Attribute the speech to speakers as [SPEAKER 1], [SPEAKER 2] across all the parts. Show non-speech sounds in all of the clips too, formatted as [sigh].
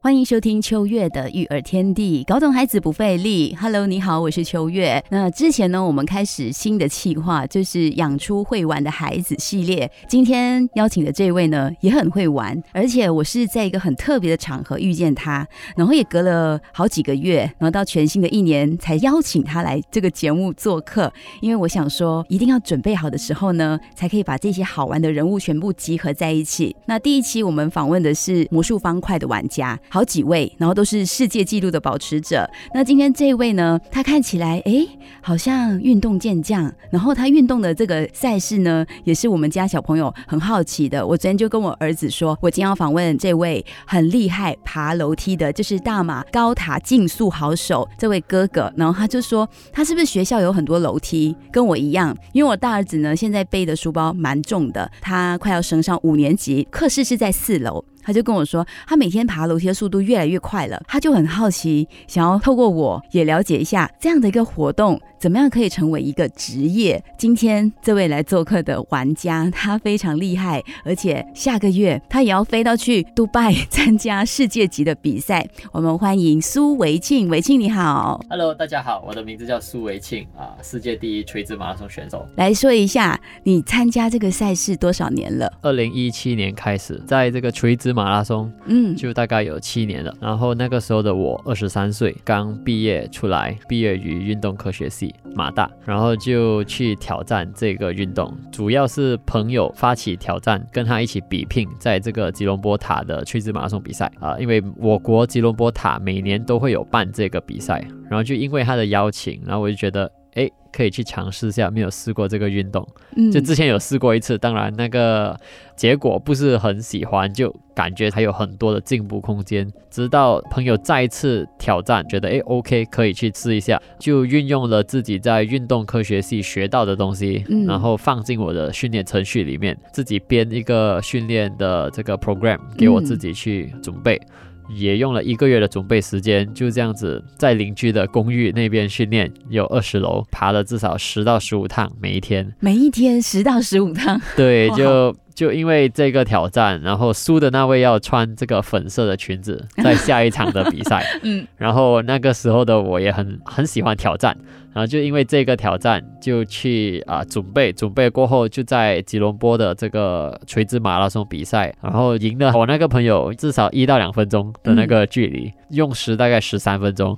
[SPEAKER 1] 欢迎收听秋月的育儿天地，搞懂孩子不费力。Hello，你好，我是秋月。那之前呢，我们开始新的计划，就是养出会玩的孩子系列。今天邀请的这位呢，也很会玩，而且我是在一个很特别的场合遇见他，然后也隔了好几个月，然后到全新的一年才邀请他来这个节目做客。因为我想说，一定要准备好的时候呢，才可以把这些好玩的人物全部集合在一起。那第一期我们访问的是魔术方块的玩家。好几位，然后都是世界纪录的保持者。那今天这位呢，他看起来哎，好像运动健将。然后他运动的这个赛事呢，也是我们家小朋友很好奇的。我昨天就跟我儿子说，我今天要访问这位很厉害爬楼梯的，就是大马高塔竞速好手这位哥哥。然后他就说，他是不是学校有很多楼梯，跟我一样？因为我大儿子呢，现在背的书包蛮重的，他快要升上五年级，课室是在四楼。他就跟我说，他每天爬楼梯的速度越来越快了，他就很好奇，想要透过我也了解一下这样的一个活动。怎么样可以成为一个职业？今天这位来做客的玩家，他非常厉害，而且下个月他也要飞到去杜拜参加世界级的比赛。我们欢迎苏维庆，维庆你好
[SPEAKER 2] ，Hello，大家好，我的名字叫苏维庆啊，世界第一垂直马拉松选手。
[SPEAKER 1] 来说一下，你参加这个赛事多少年了？
[SPEAKER 2] 二零一七年开始，在这个垂直马拉松，嗯，就大概有七年了。然后那个时候的我二十三岁，刚毕业出来，毕业于运动科学系。马大，然后就去挑战这个运动，主要是朋友发起挑战，跟他一起比拼，在这个吉隆坡塔的垂直马拉松比赛啊，因为我国吉隆坡塔每年都会有办这个比赛，然后就因为他的邀请，然后我就觉得。哎，可以去尝试一下，没有试过这个运动，就之前有试过一次，当然那个结果不是很喜欢，就感觉还有很多的进步空间。直到朋友再一次挑战，觉得哎，OK，可以去试一下，就运用了自己在运动科学系学到的东西，然后放进我的训练程序里面，自己编一个训练的这个 program 给我自己去准备。也用了一个月的准备时间，就这样子在邻居的公寓那边训练，有二十楼，爬了至少十到十五趟，每一天，
[SPEAKER 1] 每一天十到十五趟，
[SPEAKER 2] 对，就。就因为这个挑战，然后输的那位要穿这个粉色的裙子，[laughs] 在下一场的比赛。[laughs] 嗯，然后那个时候的我也很很喜欢挑战，然后就因为这个挑战，就去啊准备，准备过后就在吉隆坡的这个垂直马拉松比赛，然后赢了我那个朋友至少一到两分钟的那个距离，用时大概十三分钟。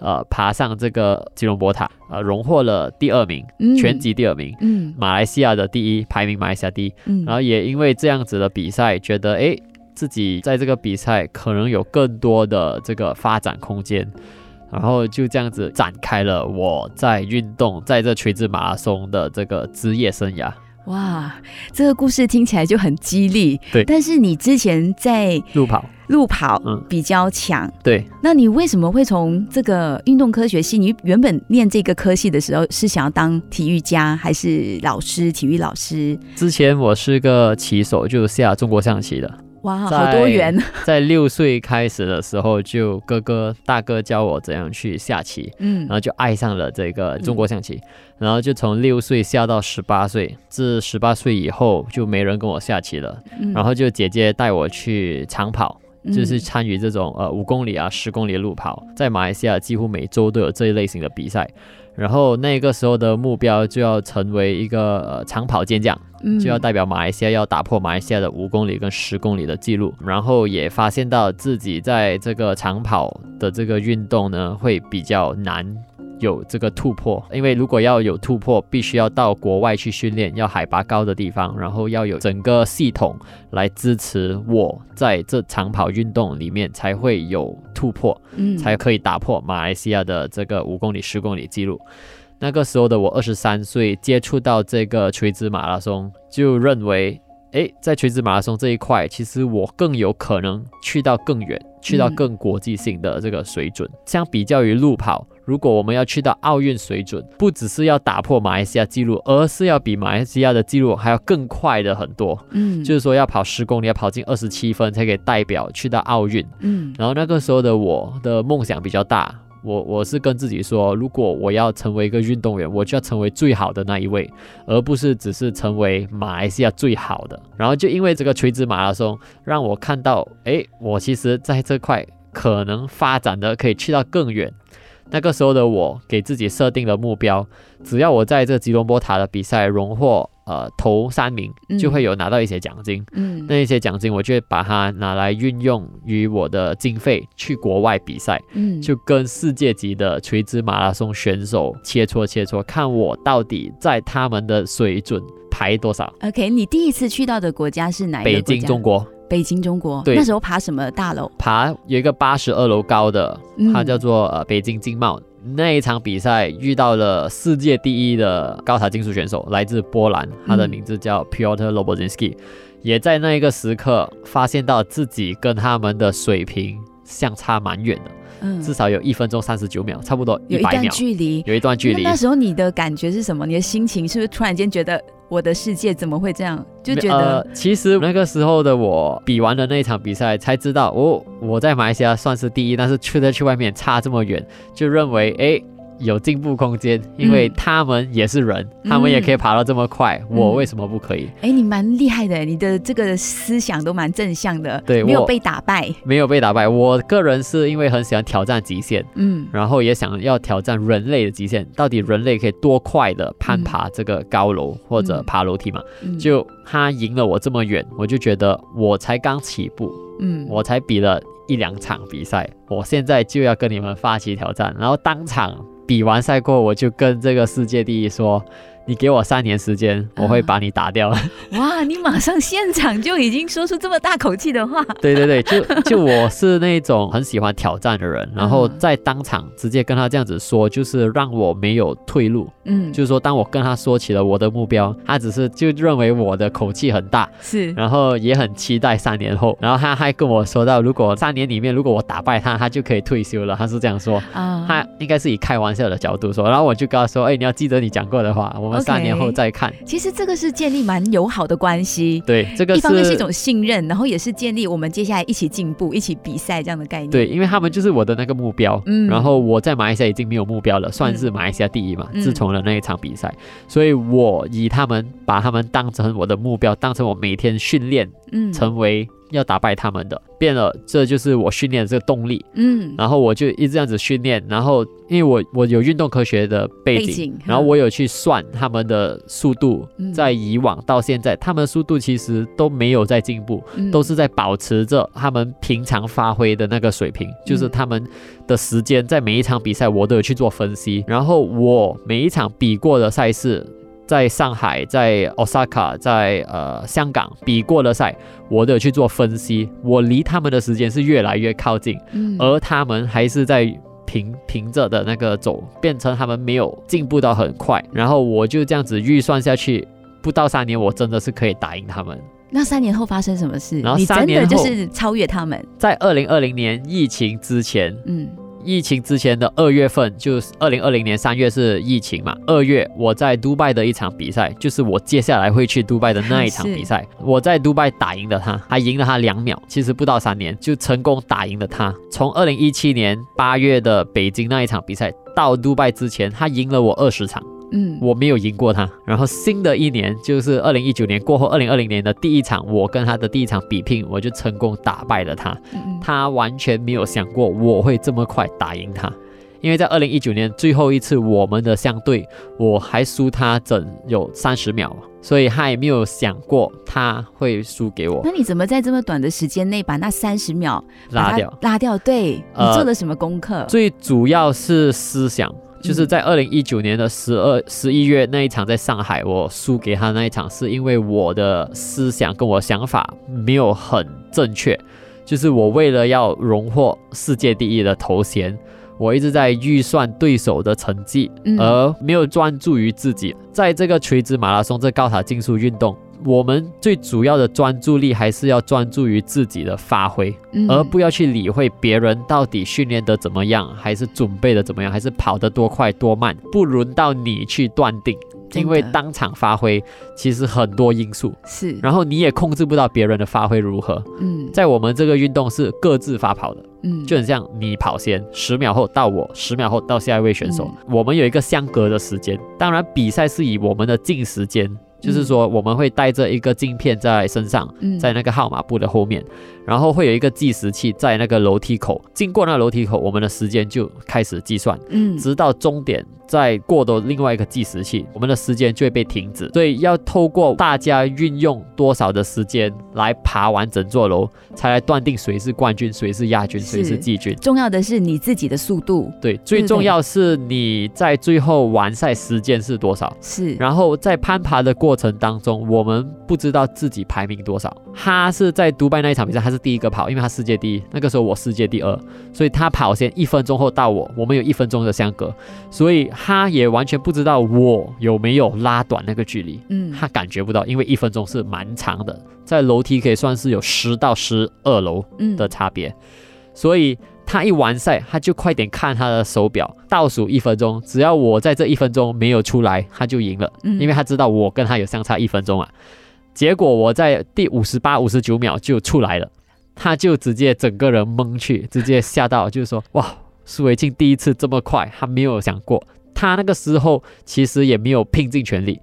[SPEAKER 2] 呃，爬上这个吉隆坡塔，呃，荣获了第二名，全级第二名，嗯，马来西亚的第一，排名马来西亚第一，嗯，然后也因为这样子的比赛，觉得哎，自己在这个比赛可能有更多的这个发展空间，然后就这样子展开了我在运动，在这垂直马拉松的这个职业生涯。
[SPEAKER 1] 哇，这个故事听起来就很激励，
[SPEAKER 2] 对，
[SPEAKER 1] 但是你之前在
[SPEAKER 2] 路跑。
[SPEAKER 1] 路跑嗯比较强，
[SPEAKER 2] 对。
[SPEAKER 1] 那你为什么会从这个运动科学系？你原本念这个科系的时候是想要当体育家还是老师？体育老师？
[SPEAKER 2] 之前我是个棋手，就下中国象棋的。
[SPEAKER 1] 哇，好多元！[laughs]
[SPEAKER 2] 在六岁开始的时候，就哥哥大哥教我怎样去下棋，嗯，然后就爱上了这个中国象棋，然后就从六岁下到十八岁。自十八岁以后，就没人跟我下棋了，然后就姐姐带我去长跑。就是参与这种呃五公里啊十公里的路跑，在马来西亚几乎每周都有这一类型的比赛，然后那个时候的目标就要成为一个呃长跑健将，就要代表马来西亚要打破马来西亚的五公里跟十公里的记录，然后也发现到自己在这个长跑的这个运动呢会比较难。有这个突破，因为如果要有突破，必须要到国外去训练，要海拔高的地方，然后要有整个系统来支持我在这长跑运动里面才会有突破，嗯，才可以打破马来西亚的这个五公里、十公里记录。那个时候的我二十三岁，接触到这个垂直马拉松，就认为诶，在垂直马拉松这一块，其实我更有可能去到更远，去到更国际性的这个水准。相比较于路跑，如果我们要去到奥运水准，不只是要打破马来西亚纪录，而是要比马来西亚的纪录还要更快的很多。嗯，就是说要跑十公里，要跑进二十七分才可以代表去到奥运。嗯，然后那个时候的我的梦想比较大。我我是跟自己说，如果我要成为一个运动员，我就要成为最好的那一位，而不是只是成为马来西亚最好的。然后就因为这个垂直马拉松，让我看到，哎，我其实在这块可能发展的可以去到更远。那个时候的我给自己设定了目标，只要我在这吉隆坡塔的比赛荣获呃头三名，就会有拿到一些奖金。嗯，那一些奖金我就会把它拿来运用于我的经费去国外比赛。嗯，就跟世界级的垂直马拉松选手切磋切磋，看我到底在他们的水准排多少。
[SPEAKER 1] OK，你第一次去到的国家是哪一个
[SPEAKER 2] 北京，中国。
[SPEAKER 1] 北京中国，
[SPEAKER 2] 对，
[SPEAKER 1] 那时候爬什么大楼？
[SPEAKER 2] 爬有一个八十二楼高的，它叫做呃北京经贸。那一场比赛遇到了世界第一的高塔竞速选手，来自波兰，他的名字叫 Piotr Lobozynski，也在那一个时刻发现到自己跟他们的水平相差蛮远的，嗯，至少有一分钟三十九秒，差不多
[SPEAKER 1] 有一段距离，
[SPEAKER 2] 有一段距离。
[SPEAKER 1] 那时候你的感觉是什么？你的心情是不是突然间觉得？我的世界怎么会这样？就觉得，
[SPEAKER 2] 其实那个时候的我比完了那一场比赛，才知道，我我在马来西亚算是第一，但是却在去外面差这么远，就认为，哎。有进步空间，因为他们也是人，他们也可以爬到这么快，我为什么不可以？
[SPEAKER 1] 哎，你蛮厉害的，你的这个思想都蛮正向的，
[SPEAKER 2] 对，
[SPEAKER 1] 没有被打败，
[SPEAKER 2] 没有被打败。我个人是因为很喜欢挑战极限，嗯，然后也想要挑战人类的极限，到底人类可以多快的攀爬这个高楼或者爬楼梯嘛？就他赢了我这么远，我就觉得我才刚起步，嗯，我才比了一两场比赛，我现在就要跟你们发起挑战，然后当场。比完赛过，我就跟这个世界第一说。你给我三年时间，我会把你打掉。[laughs]
[SPEAKER 1] 哇，你马上现场就已经说出这么大口气的话。
[SPEAKER 2] 对对对，就就我是那种很喜欢挑战的人，然后在当场直接跟他这样子说，就是让我没有退路。嗯，就是说当我跟他说起了我的目标，他只是就认为我的口气很大，
[SPEAKER 1] 是，
[SPEAKER 2] 然后也很期待三年后，然后他还跟我说到，如果三年里面如果我打败他，他就可以退休了。他是这样说啊，他应该是以开玩笑的角度说，然后我就跟他说，哎，你要记得你讲过的话，我们。三年后再看，
[SPEAKER 1] 其实这个是建立蛮友好的关系。
[SPEAKER 2] 对，这个
[SPEAKER 1] 一方面是一种信任，然后也是建立我们接下来一起进步、一起比赛这样的概念。
[SPEAKER 2] 对，因为他们就是我的那个目标。嗯，然后我在马来西亚已经没有目标了，算是马来西亚第一嘛。自从了那一场比赛，所以我以他们把他们当成我的目标，当成我每天训练，嗯，成为。要打败他们的。变了，这就是我训练的这个动力。嗯，然后我就一直这样子训练，然后因为我我有运动科学的背景，然后我有去算他们的速度，在以往到现在，他们的速度其实都没有在进步，都是在保持着他们平常发挥的那个水平，就是他们的时间在每一场比赛我都有去做分析，然后我每一场比过的赛事。在上海，在 Osaka，在呃香港比过了赛，我都有去做分析。我离他们的时间是越来越靠近，而他们还是在平平着的那个走，变成他们没有进步到很快。然后我就这样子预算下去，不到三年，我真的是可以打赢他们。
[SPEAKER 1] 那三年后发生什么事？
[SPEAKER 2] 然后三年
[SPEAKER 1] 后就是超越他们。
[SPEAKER 2] 在二零二零年疫情之前，嗯。疫情之前的二月份，就是二零二零年三月是疫情嘛？二月我在杜拜的一场比赛，就是我接下来会去杜拜的那一场 [laughs] 比赛，我在杜拜打赢了他，还赢了他两秒，其实不到三年就成功打赢了他。从二零一七年八月的北京那一场比赛到杜拜之前，他赢了我二十场。嗯，我没有赢过他。然后新的一年就是二零一九年过后，二零二零年的第一场，我跟他的第一场比拼，我就成功打败了他。他完全没有想过我会这么快打赢他，因为在二零一九年最后一次我们的相对，我还输他整有三十秒，所以他也没有想过他会输给我。
[SPEAKER 1] 那你怎么在这么短的时间内把那三十秒
[SPEAKER 2] 拉掉？
[SPEAKER 1] 拉掉？对你做了什么功课？
[SPEAKER 2] 最主要是思想。就是在二零一九年的十二十一月那一场在上海，我输给他那一场，是因为我的思想跟我想法没有很正确。就是我为了要荣获世界第一的头衔，我一直在预算对手的成绩，而没有专注于自己。在这个垂直马拉松这高塔竞速运动。我们最主要的专注力还是要专注于自己的发挥，而不要去理会别人到底训练的怎么样，还是准备的怎么样，还是跑得多快多慢，不轮到你去断定。因为当场发挥其实很多因素。
[SPEAKER 1] 是，
[SPEAKER 2] 然后你也控制不到别人的发挥如何。嗯，在我们这个运动是各自发跑的，嗯，就很像你跑先，十秒后到我，十秒后到下一位选手，我们有一个相隔的时间。当然，比赛是以我们的净时间，就是说我们会带着一个镜片在身上，在那个号码布的后面，然后会有一个计时器在那个楼梯口，经过那楼梯口，我们的时间就开始计算，嗯，直到终点。再过的另外一个计时器，我们的时间就会被停止。所以要透过大家运用多少的时间来爬完整座楼，才来断定谁是冠军，谁是亚军，谁是季军。
[SPEAKER 1] 重要的是你自己的速度。
[SPEAKER 2] 对，最重要是你在最后完赛时间是多少。
[SPEAKER 1] 是。
[SPEAKER 2] 然后在攀爬的过程当中，我们不知道自己排名多少。他是在独拜那一场比赛，他是第一个跑，因为他世界第一。那个时候我世界第二，所以他跑先一分钟后到我，我们有一分钟的相隔，所以。他也完全不知道我有没有拉短那个距离，嗯，他感觉不到，因为一分钟是蛮长的，在楼梯可以算是有十到十二楼的差别，所以他一完赛，他就快点看他的手表，倒数一分钟，只要我在这一分钟没有出来，他就赢了，嗯因为他知道我跟他有相差一分钟啊。结果我在第五十八、五十九秒就出来了，他就直接整个人懵去，直接吓到，就是说哇，苏维庆第一次这么快，他没有想过。他那个时候其实也没有拼尽全力，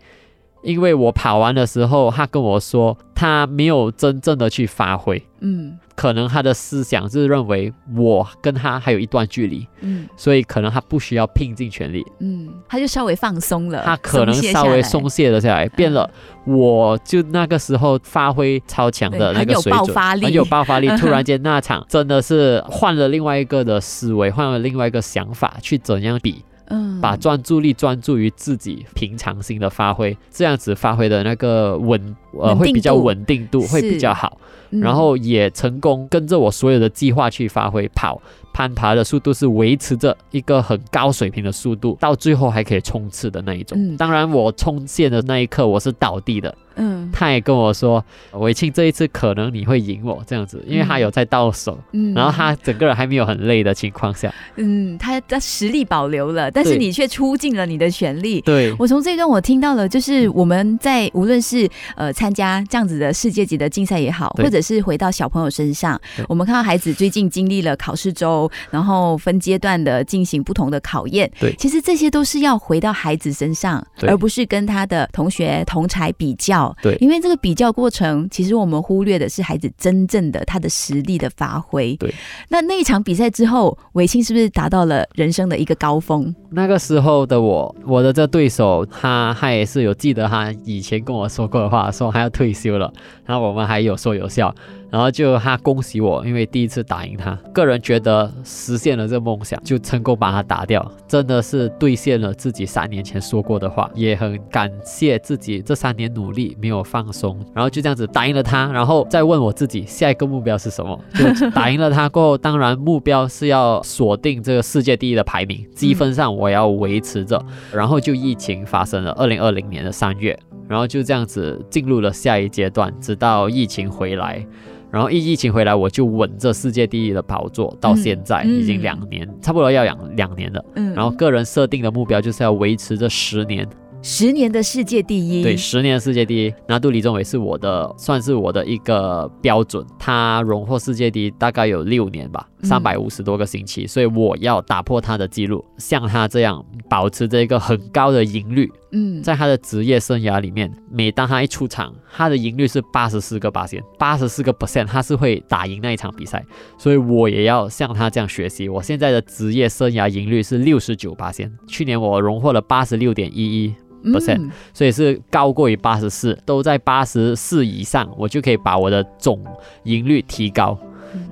[SPEAKER 2] 因为我跑完的时候，他跟我说他没有真正的去发挥，嗯，可能他的思想是认为我跟他还有一段距离，嗯，所以可能他不需要拼尽全力，
[SPEAKER 1] 嗯，他就稍微放松了，
[SPEAKER 2] 他可能稍微松懈了下来，变了。我就那个时候发挥超强的那个水准，很有爆发力，[laughs] 突然间那场真的是换了另外一个的思维，换了另外一个想法去怎样比。嗯，把专注力专注于自己平常心的发挥，这样子发挥的那个稳呃会比较稳定度会比较好，然后也成功跟着我所有的计划去发挥跑攀爬的速度是维持着一个很高水平的速度，到最后还可以冲刺的那一种。当然我冲线的那一刻我是倒地的。嗯，他也跟我说，伟庆这一次可能你会赢我这样子，因为他有在倒手，嗯，然后他整个人还没有很累的情况下，
[SPEAKER 1] 嗯，他的实力保留了，但是你却出尽了你的全力。
[SPEAKER 2] 对，
[SPEAKER 1] 我从这一段我听到了，就是我们在无论是呃参加这样子的世界级的竞赛也好，或者是回到小朋友身上，我们看到孩子最近经历了考试周，然后分阶段的进行不同的考验，
[SPEAKER 2] 对，
[SPEAKER 1] 其实这些都是要回到孩子身上，而不是跟他的同学同才比较。
[SPEAKER 2] 对，
[SPEAKER 1] 因为这个比较过程，其实我们忽略的是孩子真正的他的实力的发挥。
[SPEAKER 2] 对，
[SPEAKER 1] 那那一场比赛之后，伟清是不是达到了人生的一个高峰？
[SPEAKER 2] 那个时候的我，我的这对手，他他也是有记得他以前跟我说过的话，说还要退休了，然后我们还有说有笑。然后就他恭喜我，因为第一次打赢他，个人觉得实现了这梦想，就成功把他打掉，真的是兑现了自己三年前说过的话，也很感谢自己这三年努力没有放松，然后就这样子打赢了他，然后再问我自己下一个目标是什么？[laughs] 就打赢了他过后，当然目标是要锁定这个世界第一的排名，积分上我要维持着，然后就疫情发生了，二零二零年的三月，然后就这样子进入了下一阶段，直到疫情回来。然后一疫情回来，我就稳着世界第一的宝座，到现在已经两年，差不多要两两年了。嗯，然后个人设定的目标就是要维持这十年。
[SPEAKER 1] 十年的世界第一，
[SPEAKER 2] 对，十年的世界第一，拿杜李宗伟是我的，算是我的一个标准。他荣获世界第一大概有六年吧，三百五十多个星期，所以我要打破他的记录，像他这样保持着一个很高的盈率。嗯，在他的职业生涯里面，每当他一出场，他的赢率是八十四个八线，八十四个 percent，他是会打赢那一场比赛。所以我也要像他这样学习。我现在的职业生涯赢率是六十九八线，去年我荣获了八十六点一一。percent，所以是高过于八十四，都在八十四以上，我就可以把我的总赢率提高。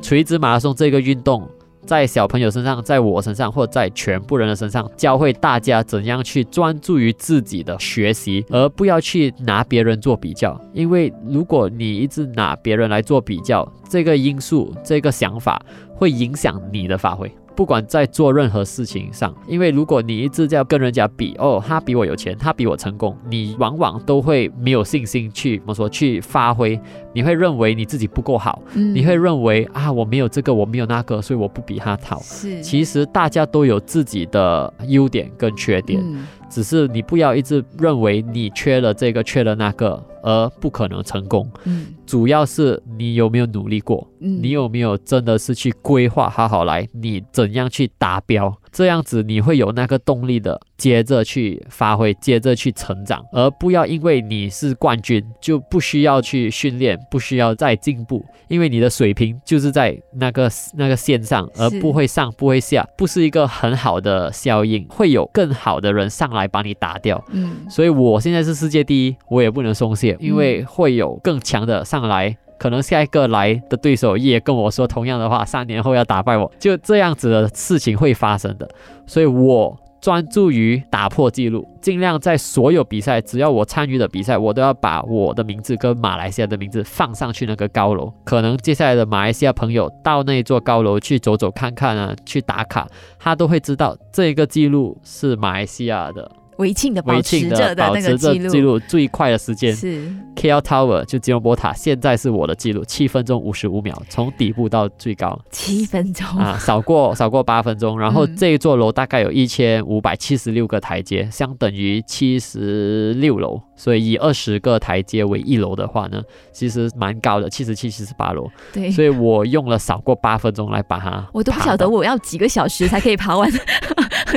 [SPEAKER 2] 垂直马拉松这个运动，在小朋友身上，在我身上，或在全部人的身上，教会大家怎样去专注于自己的学习，而不要去拿别人做比较。因为如果你一直拿别人来做比较，这个因素，这个想法会影响你的发挥。不管在做任何事情上，因为如果你一直在跟人家比，哦，他比我有钱，他比我成功，你往往都会没有信心去怎么说去发挥，你会认为你自己不够好，你会认为啊，我没有这个，我没有那个，所以我不比他好。
[SPEAKER 1] 是，
[SPEAKER 2] 其实大家都有自己的优点跟缺点，只是你不要一直认为你缺了这个，缺了那个。而不可能成功，嗯，主要是你有没有努力过，嗯，你有没有真的是去规划好好来，你怎样去达标，这样子你会有那个动力的，接着去发挥，接着去成长，而不要因为你是冠军就不需要去训练，不需要再进步，因为你的水平就是在那个那个线上，而不会上不会下，不是一个很好的效应，会有更好的人上来把你打掉，嗯，所以我现在是世界第一，我也不能松懈。因为会有更强的上来，可能下一个来的对手也跟我说同样的话，三年后要打败我，就这样子的事情会发生的。所以我专注于打破记录，尽量在所有比赛，只要我参与的比赛，我都要把我的名字跟马来西亚的名字放上去那个高楼。可能接下来的马来西亚朋友到那座高楼去走走看看啊，去打卡，他都会知道这个记录是马来西亚的。
[SPEAKER 1] 围庆的保持着的那个记
[SPEAKER 2] 录，最快的时间。是。KL Tower 就吉隆坡塔，现在是我的记录，七分钟五十五秒，从底部到最高。
[SPEAKER 1] 七分钟。
[SPEAKER 2] 啊，少过 [laughs] 少过八分钟。然后这一座楼大概有一千五百七十六个台阶，相等于七十六楼，所以以二十个台阶为一楼的话呢，其实蛮高的，七十七、七十八楼。
[SPEAKER 1] 对，
[SPEAKER 2] 所以我用了少过八分钟来把它，
[SPEAKER 1] 我都不晓得我要几个小时才可以爬完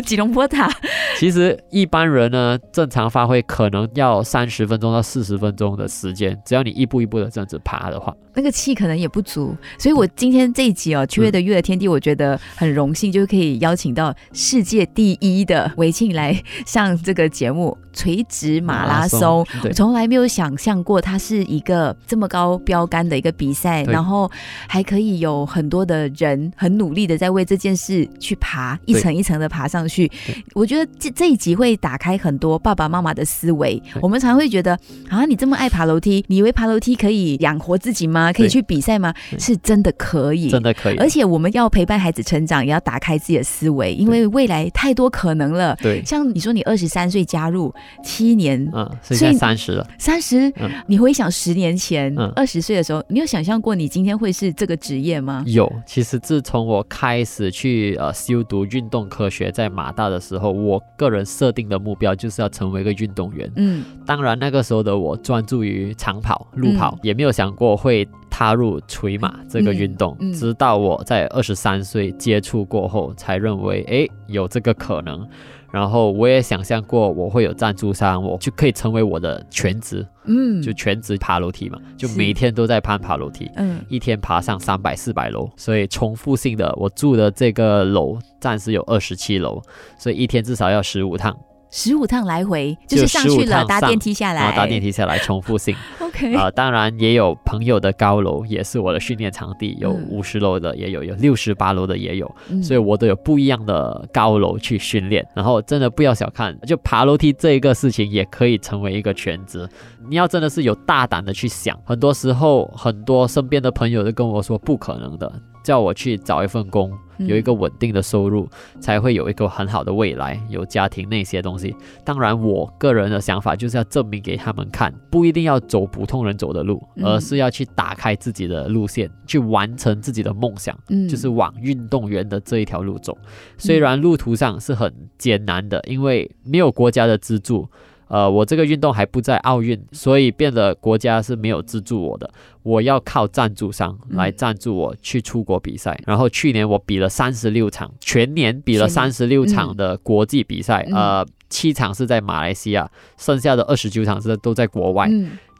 [SPEAKER 1] [laughs] 吉隆坡塔。
[SPEAKER 2] 其实一般人呢，正常发挥可能要三十分钟到四十分钟的时间，只要你一步一步的这样子爬的话，
[SPEAKER 1] 那个气可能也不足。所以我今天这一集哦，七月的《月的天地》，我觉得很荣幸，就是可以邀请到世界第一的韦庆来上这个节目。垂直马拉松，我从来没有想象过它是一个这么高标杆的一个比赛，然后还可以有很多的人很努力的在为这件事去爬，一层一层的爬上去。我觉得这这一集会打开很多爸爸妈妈的思维。我们常会觉得啊，你这么爱爬楼梯，你以为爬楼梯可以养活自己吗？可以去比赛吗？是真的可以，
[SPEAKER 2] 真的可以。
[SPEAKER 1] 而且我们要陪伴孩子成长，也要打开自己的思维，因为未来太多可能了。
[SPEAKER 2] 对，
[SPEAKER 1] 像你说你二十三岁加入。七年，
[SPEAKER 2] 嗯，现在三十了。
[SPEAKER 1] 三十，你回想十年前，二十岁的时候，你有想象过你今天会是这个职业吗？
[SPEAKER 2] 有，其实自从我开始去呃修读运动科学，在马大的时候，我个人设定的目标就是要成为一个运动员。嗯，当然那个时候的我专注于长跑、路跑，也没有想过会踏入垂马这个运动。直到我在二十三岁接触过后，才认为，诶，有这个可能。然后我也想象过我会有赞助商，我就可以成为我的全职，嗯，就全职爬楼梯嘛，就每天都在攀爬楼梯，嗯，一天爬上三百四百楼，所以重复性的，我住的这个楼暂时有二十七楼，所以一天至少要十五趟。
[SPEAKER 1] 十五趟来回，就是上去了，搭电梯下来，
[SPEAKER 2] 搭电梯下来，重复性。[laughs]
[SPEAKER 1] OK
[SPEAKER 2] 啊，当然也有朋友的高楼，也是我的训练场地，有五十楼的，也有有六十八楼的也有，所以我都有不一样的高楼去训练。然后真的不要小看，就爬楼梯这一个事情，也可以成为一个全职。你要真的是有大胆的去想，很多时候很多身边的朋友都跟我说不可能的。叫我去找一份工，有一个稳定的收入，才会有一个很好的未来，有家庭那些东西。当然，我个人的想法就是要证明给他们看，不一定要走普通人走的路，而是要去打开自己的路线，去完成自己的梦想，就是往运动员的这一条路走。虽然路途上是很艰难的，因为没有国家的资助。呃，我这个运动还不在奥运，所以变得国家是没有资助我的，我要靠赞助商来赞助我去出国比赛。然后去年我比了三十六场，全年比了三十六场的国际比赛，呃，七场是在马来西亚，剩下的二十九场是都在国外，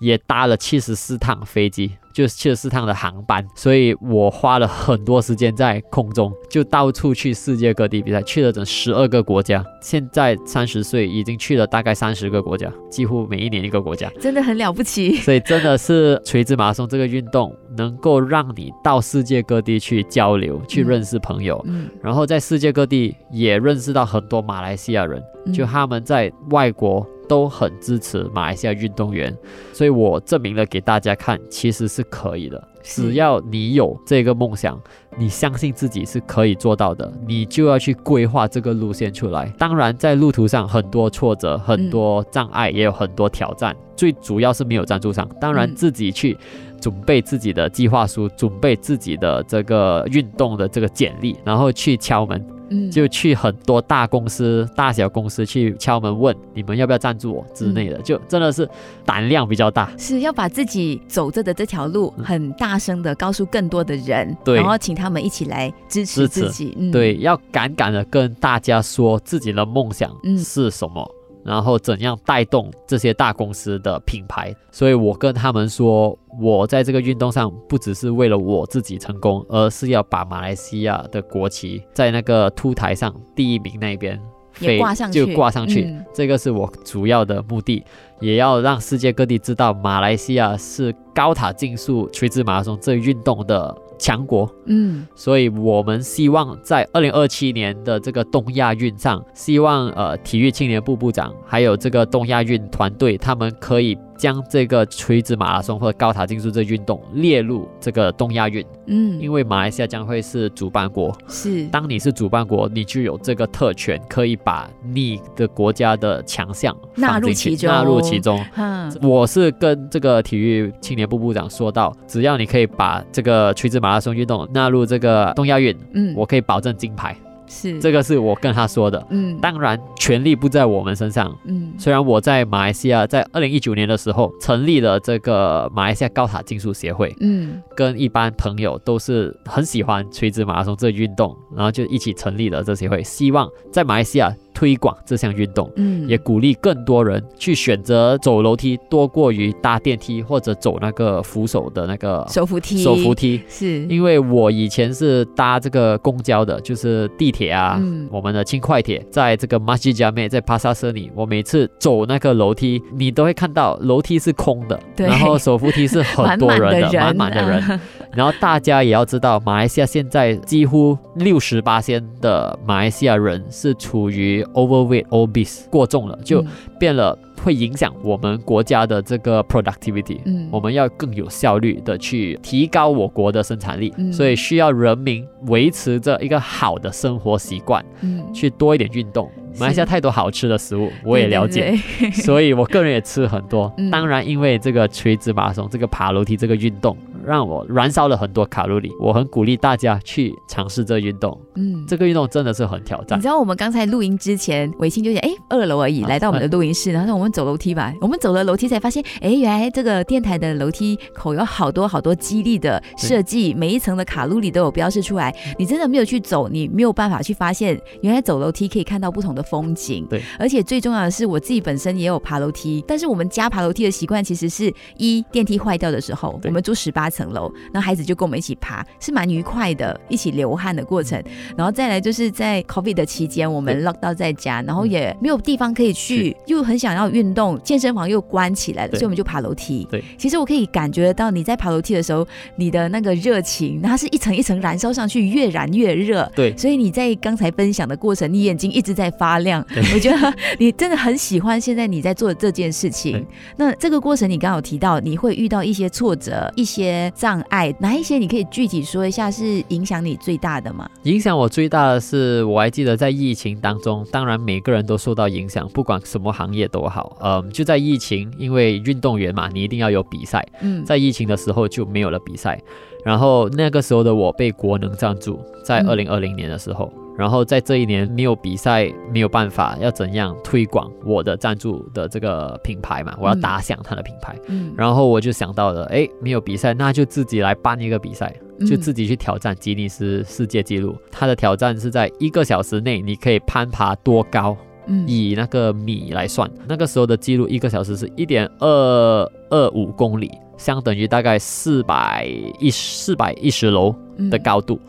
[SPEAKER 2] 也搭了七十四趟飞机。就是七十四趟的航班，所以我花了很多时间在空中，就到处去世界各地比赛，去了整十二个国家。现在三十岁，已经去了大概三十个国家，几乎每一年一个国家，
[SPEAKER 1] 真的很了不起。
[SPEAKER 2] 所以真的是垂直马拉松这个运动，能够让你到世界各地去交流，去认识朋友，然后在世界各地也认识到很多马来西亚人，就他们在外国。都很支持马来西亚运动员，所以我证明了给大家看，其实是可以的。只要你有这个梦想，你相信自己是可以做到的，你就要去规划这个路线出来。当然，在路途上很多挫折、很多障碍，也有很多挑战。最主要是没有赞助商，当然自己去准备自己的计划书，准备自己的这个运动的这个简历，然后去敲门。嗯，就去很多大公司、大小公司去敲门问你们要不要赞助我之类的，就真的是胆量比较大，
[SPEAKER 1] 是要把自己走着的这条路很大声的告诉更多的人，
[SPEAKER 2] 对，
[SPEAKER 1] 然后请他们一起来支持自己，
[SPEAKER 2] 对，要敢敢的跟大家说自己的梦想是什么。然后怎样带动这些大公司的品牌？所以我跟他们说，我在这个运动上不只是为了我自己成功，而是要把马来西亚的国旗在那个凸台上第一名那边
[SPEAKER 1] 飞挂上
[SPEAKER 2] 去，就挂上去。这个是我主要的目的，也要让世界各地知道马来西亚是高塔竞速垂直马拉松这运动的。强国，嗯，所以我们希望在二零二七年的这个东亚运上，希望呃体育青年部部长还有这个东亚运团队，他们可以。将这个垂直马拉松或者高塔竞速这运动列入这个东亚运，嗯，因为马来西亚将会是主办国，
[SPEAKER 1] 是。
[SPEAKER 2] 当你是主办国，你就有这个特权，可以把你的国家的强项
[SPEAKER 1] 纳入其中。
[SPEAKER 2] 纳入其中。嗯，我是跟这个体育青年部部长说到，只要你可以把这个垂直马拉松运动纳入这个东亚运，嗯，我可以保证金牌。
[SPEAKER 1] 是。
[SPEAKER 2] 这个是我跟他说的，嗯，当然权力不在我们身上，嗯，虽然我在马来西亚在二零一九年的时候成立了这个马来西亚高塔竞速协会，嗯，跟一般朋友都是很喜欢垂直马拉松这运动，然后就一起成立了这协会，希望在马来西亚。推广这项运动，嗯，也鼓励更多人去选择走楼梯多过于搭电梯或者走那个扶手的那个
[SPEAKER 1] 手扶梯。
[SPEAKER 2] 手扶梯。
[SPEAKER 1] 是。
[SPEAKER 2] 因为我以前是搭这个公交的，就是地铁啊，我们的轻快铁，在这个马吉加妹在帕萨斯里，我每次走那个楼梯，你都会看到楼梯是空的，然后手扶梯是很多人的，[laughs] 满满的人。然后大家也要知道，马来西亚现在几乎六十八仙的马来西亚人是处于 overweight obese 过重了，就变了。会影响我们国家的这个 productivity，嗯，我们要更有效率的去提高我国的生产力，所以需要人民维持着一个好的生活习惯，嗯，去多一点运动。马来西亚太多好吃的食物，我也了解，所以我个人也吃很多。当然，因为这个垂直马拉松、这个爬楼梯这个运动，让我燃烧了很多卡路里。我很鼓励大家去尝试这运动。嗯，这个运动真的是很挑战。
[SPEAKER 1] 你知道我们刚才录音之前，伟清就讲，哎，二楼而已，来到我们的录音室，然后我们走楼梯吧。我们走了楼梯才发现，哎，原来这个电台的楼梯口有好多好多激励的设计，每一层的卡路里都有标示出来。你真的没有去走，你没有办法去发现，原来走楼梯可以看到不同的。风景
[SPEAKER 2] 对，
[SPEAKER 1] 而且最重要的是，我自己本身也有爬楼梯，但是我们家爬楼梯的习惯其实是一电梯坏掉的时候，我们住十八层楼，那孩子就跟我们一起爬，是蛮愉快的，一起流汗的过程。然后再来就是在 COVID 的期间，我们 lock 到在家，然后也没有地方可以去，又很想要运动，健身房又关起来了，所以我们就爬楼梯。
[SPEAKER 2] 对，
[SPEAKER 1] 其实我可以感觉得到你在爬楼梯的时候，你的那个热情，它是一层一层燃烧上去，越燃越热。
[SPEAKER 2] 对，
[SPEAKER 1] 所以你在刚才分享的过程，你眼睛一直在发。亮，我觉得你真的很喜欢现在你在做的这件事情。那这个过程你刚好提到，你会遇到一些挫折、一些障碍，哪一些你可以具体说一下是影响你最大的吗？
[SPEAKER 2] 影响我最大的是，我还记得在疫情当中，当然每个人都受到影响，不管什么行业都好。嗯，就在疫情，因为运动员嘛，你一定要有比赛。嗯，在疫情的时候就没有了比赛，然后那个时候的我被国能赞助，在二零二零年的时候。然后在这一年没有比赛，没有办法，要怎样推广我的赞助的这个品牌嘛？我要打响他的品牌。嗯，然后我就想到了，哎，没有比赛，那就自己来办一个比赛，就自己去挑战吉尼斯世界纪录。他的挑战是在一个小时内你可以攀爬多高？嗯，以那个米来算，那个时候的记录一个小时是一点二二五公里，相等于大概四百一四百一十楼的高度。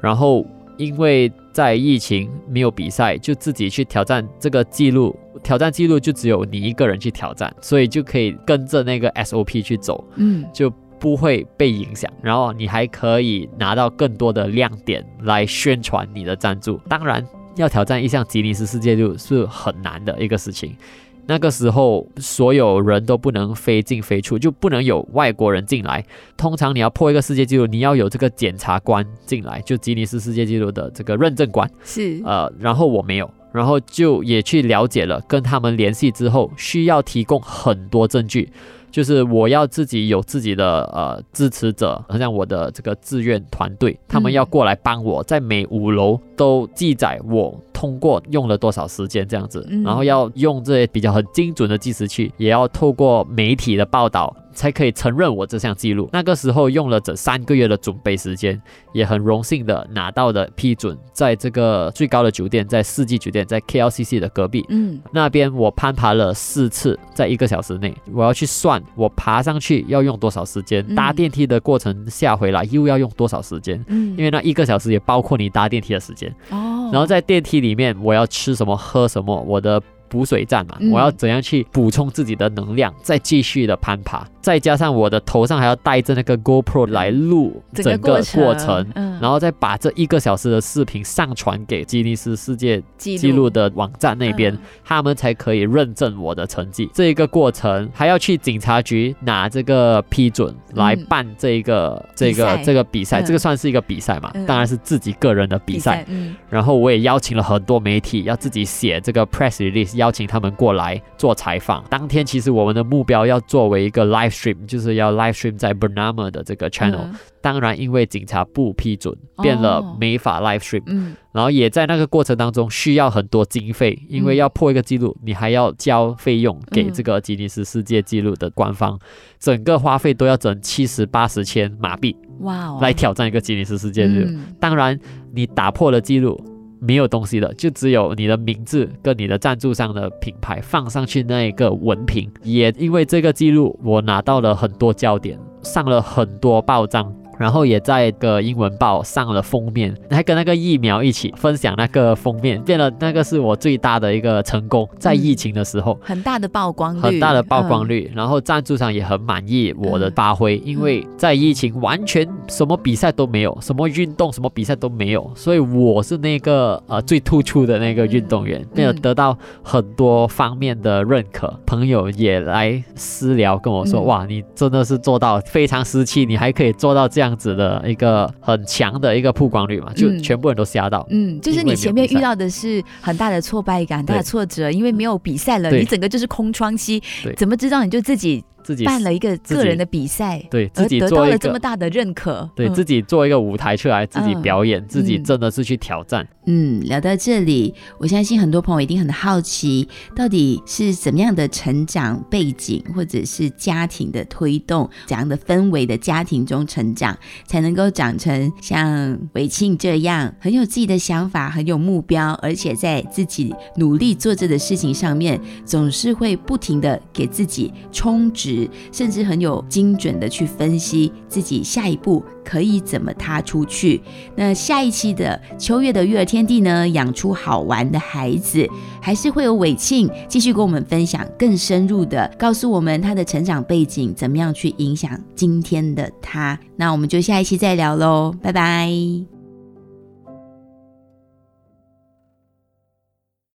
[SPEAKER 2] 然后因为在疫情没有比赛，就自己去挑战这个记录。挑战记录就只有你一个人去挑战，所以就可以跟着那个 SOP 去走，嗯，就不会被影响。然后你还可以拿到更多的亮点来宣传你的赞助。当然，要挑战一项吉尼斯世界纪录是很难的一个事情。那个时候所有人都不能飞进飞出，就不能有外国人进来。通常你要破一个世界纪录，你要有这个检察官进来，就吉尼斯世界纪录的这个认证官。
[SPEAKER 1] 是，
[SPEAKER 2] 呃，然后我没有，然后就也去了解了，跟他们联系之后，需要提供很多证据。就是我要自己有自己的呃支持者，好像我的这个志愿团队，他们要过来帮我，在每五楼都记载我通过用了多少时间这样子，然后要用这些比较很精准的计时器，也要透过媒体的报道。才可以承认我这项记录。那个时候用了整三个月的准备时间，也很荣幸的拿到了批准，在这个最高的酒店，在四季酒店，在 KLCC 的隔壁。嗯，那边我攀爬了四次，在一个小时内，我要去算我爬上去要用多少时间，搭电梯的过程下回来又要用多少时间。嗯，因为那一个小时也包括你搭电梯的时间。哦，然后在电梯里面我要吃什么喝什么，我的。补水站嘛，我要怎样去补充自己的能量，再继续的攀爬，再加上我的头上还要带着那个 GoPro 来录整个过程，然后再把这一个小时的视频上传给吉尼斯世界纪录的网站那边，他们才可以认证我的成绩。这一个过程还要去警察局拿这个批准来办这一个这个这个比赛，这个算是一个比赛嘛？当然是自己个人的比赛。然后我也邀请了很多媒体，要自己写这个 press release。邀请他们过来做采访。当天其实我们的目标要作为一个 live stream，就是要 live stream 在 Bernama 的这个 channel。当然，因为警察不批准，变了没法 live stream。嗯。然后也在那个过程当中需要很多经费，因为要破一个记录，你还要交费用给这个吉尼斯世界纪录的官方，整个花费都要整七十八十千马币。哇哦！来挑战一个吉尼斯世界纪录。当然，你打破了记录。没有东西的，就只有你的名字跟你的赞助商的品牌放上去那一个文凭。也因为这个记录，我拿到了很多焦点，上了很多报章。然后也在个英文报上了封面，还跟那个疫苗一起分享那个封面，变了那个是我最大的一个成功，在疫情的时候，
[SPEAKER 1] 很大的曝光率，
[SPEAKER 2] 很大的曝光率。然后赞助商也很满意我的发挥，因为在疫情完全什么比赛都没有，什么运动什么比赛都没有，所以我是那个呃最突出的那个运动员，没有得到很多方面的认可。朋友也来私聊跟我说，哇，你真的是做到非常时期，你还可以做到这样。这样子的一个很强的一个曝光率嘛，就全部人都吓到。
[SPEAKER 1] 嗯，就是你前面遇到的是很大的挫败感、很大的挫折，因为没有比赛了，你整个就是空窗期。怎么知道你就自己？
[SPEAKER 2] 自己
[SPEAKER 1] 办了一个个人的比赛，
[SPEAKER 2] 对自己
[SPEAKER 1] 得到了这么大的认可，
[SPEAKER 2] 对自己做一个舞台出来，自己表演，自己真的是去挑战。
[SPEAKER 1] 嗯，聊到这里，我相信很多朋友一定很好奇，到底是怎么样的成长背景，或者是家庭的推动，怎样的氛围的家庭中成长，才能够长成像伟庆这样很有自己的想法、很有目标，而且在自己努力做这的事情上面，总是会不停的给自己充值。甚至很有精准的去分析自己下一步可以怎么踏出去。那下一期的秋月的育儿天地呢，养出好玩的孩子，还是会有伟庆继续跟我们分享更深入的，告诉我们他的成长背景怎么样去影响今天的他。那我们就下一期再聊喽，拜拜。